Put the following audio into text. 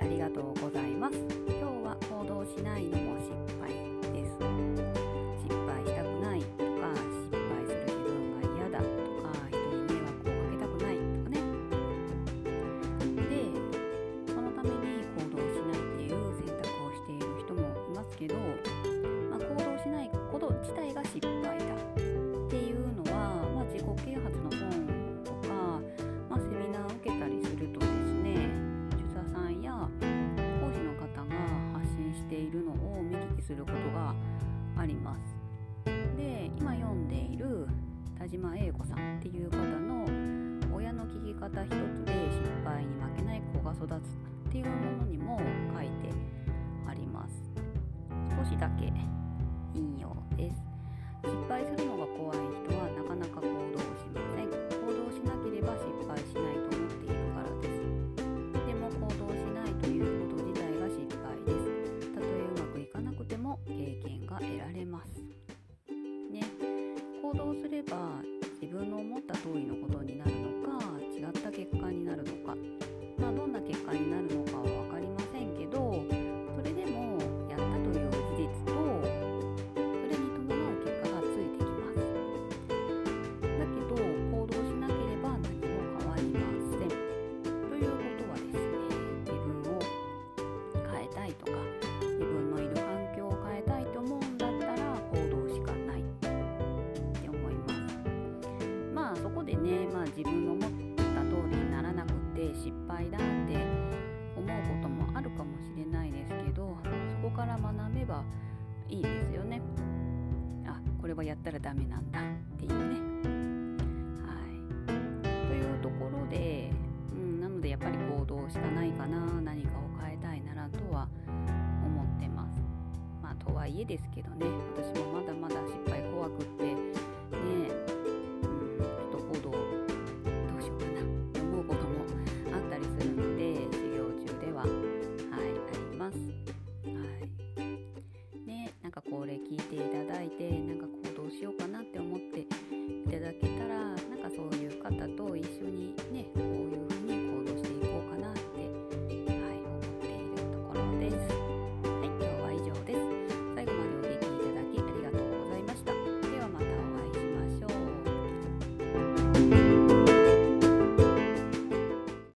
ありがとうございます。今日は行動しないのも失敗です。失敗したくないとか失敗する自分が嫌だとか人に迷惑をかけたくないとかね。でそのために行動しないっていう選択をしている人もいますけど、まあ、行動しないこと自体が失敗だすることがあります。で今読んでいる田島英子さんっていう方の親の聞き方一つで失敗に負けない子が育つっていうものにも書いてあります。少しだけ引用です。失敗するのが怖い行動すれば自分の思った通りのことになるのか違った結果になるのか。そこでね、まあ、自分の思った通りにならなくて失敗だって思うこともあるかもしれないですけどそこから学べばいいですよね。あこれはやったらダメなんだっていうね。はい。というところで、うん、なのでやっぱり行動しかないかな何かを変えたいならとは思ってます。まあとはいえですけどね私もこれ聞いていただいてなんか